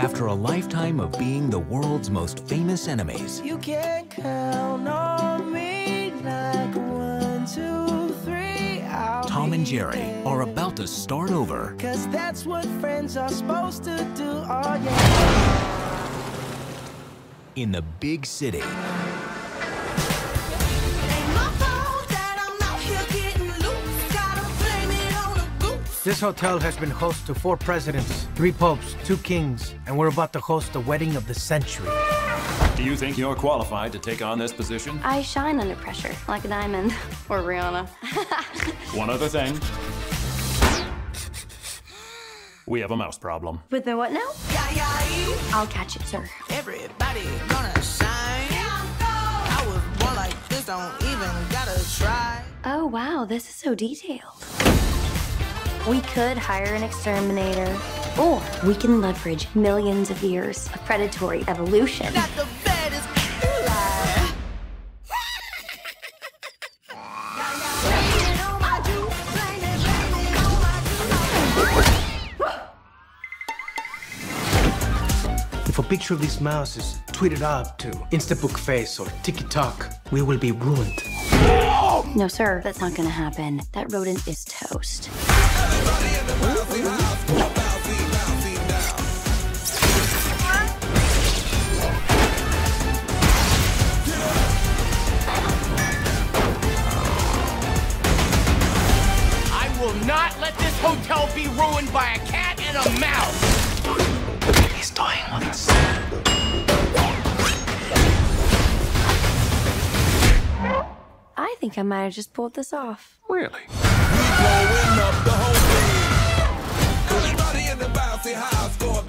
After a lifetime of being the world's most famous enemies, You can count on me like one, two, three. I'll Tom and Jerry are about to start over Cause that's what friends are supposed to do. Oh, yeah. in the big city. This hotel has been host to four presidents, three popes, two kings, and we're about to host the wedding of the century. Do you think you're qualified to take on this position? I shine under pressure, like a diamond. Or Rihanna. One other thing. We have a mouse problem. With the what now? I'll catch it, sir. Everybody gonna shine. I was born like this, don't even gotta try. Oh, wow, this is so detailed. We could hire an exterminator, or we can leverage millions of years of predatory evolution. Got the baddest lie. If a picture of this mouse is tweeted out to Instabook Face or TikTok, we will be ruined. No, sir, that's not gonna happen. That rodent is toast. I will not let this hotel be ruined by a cat and a mouse. He's toying with us. I think I might have just pulled this off. Really? I've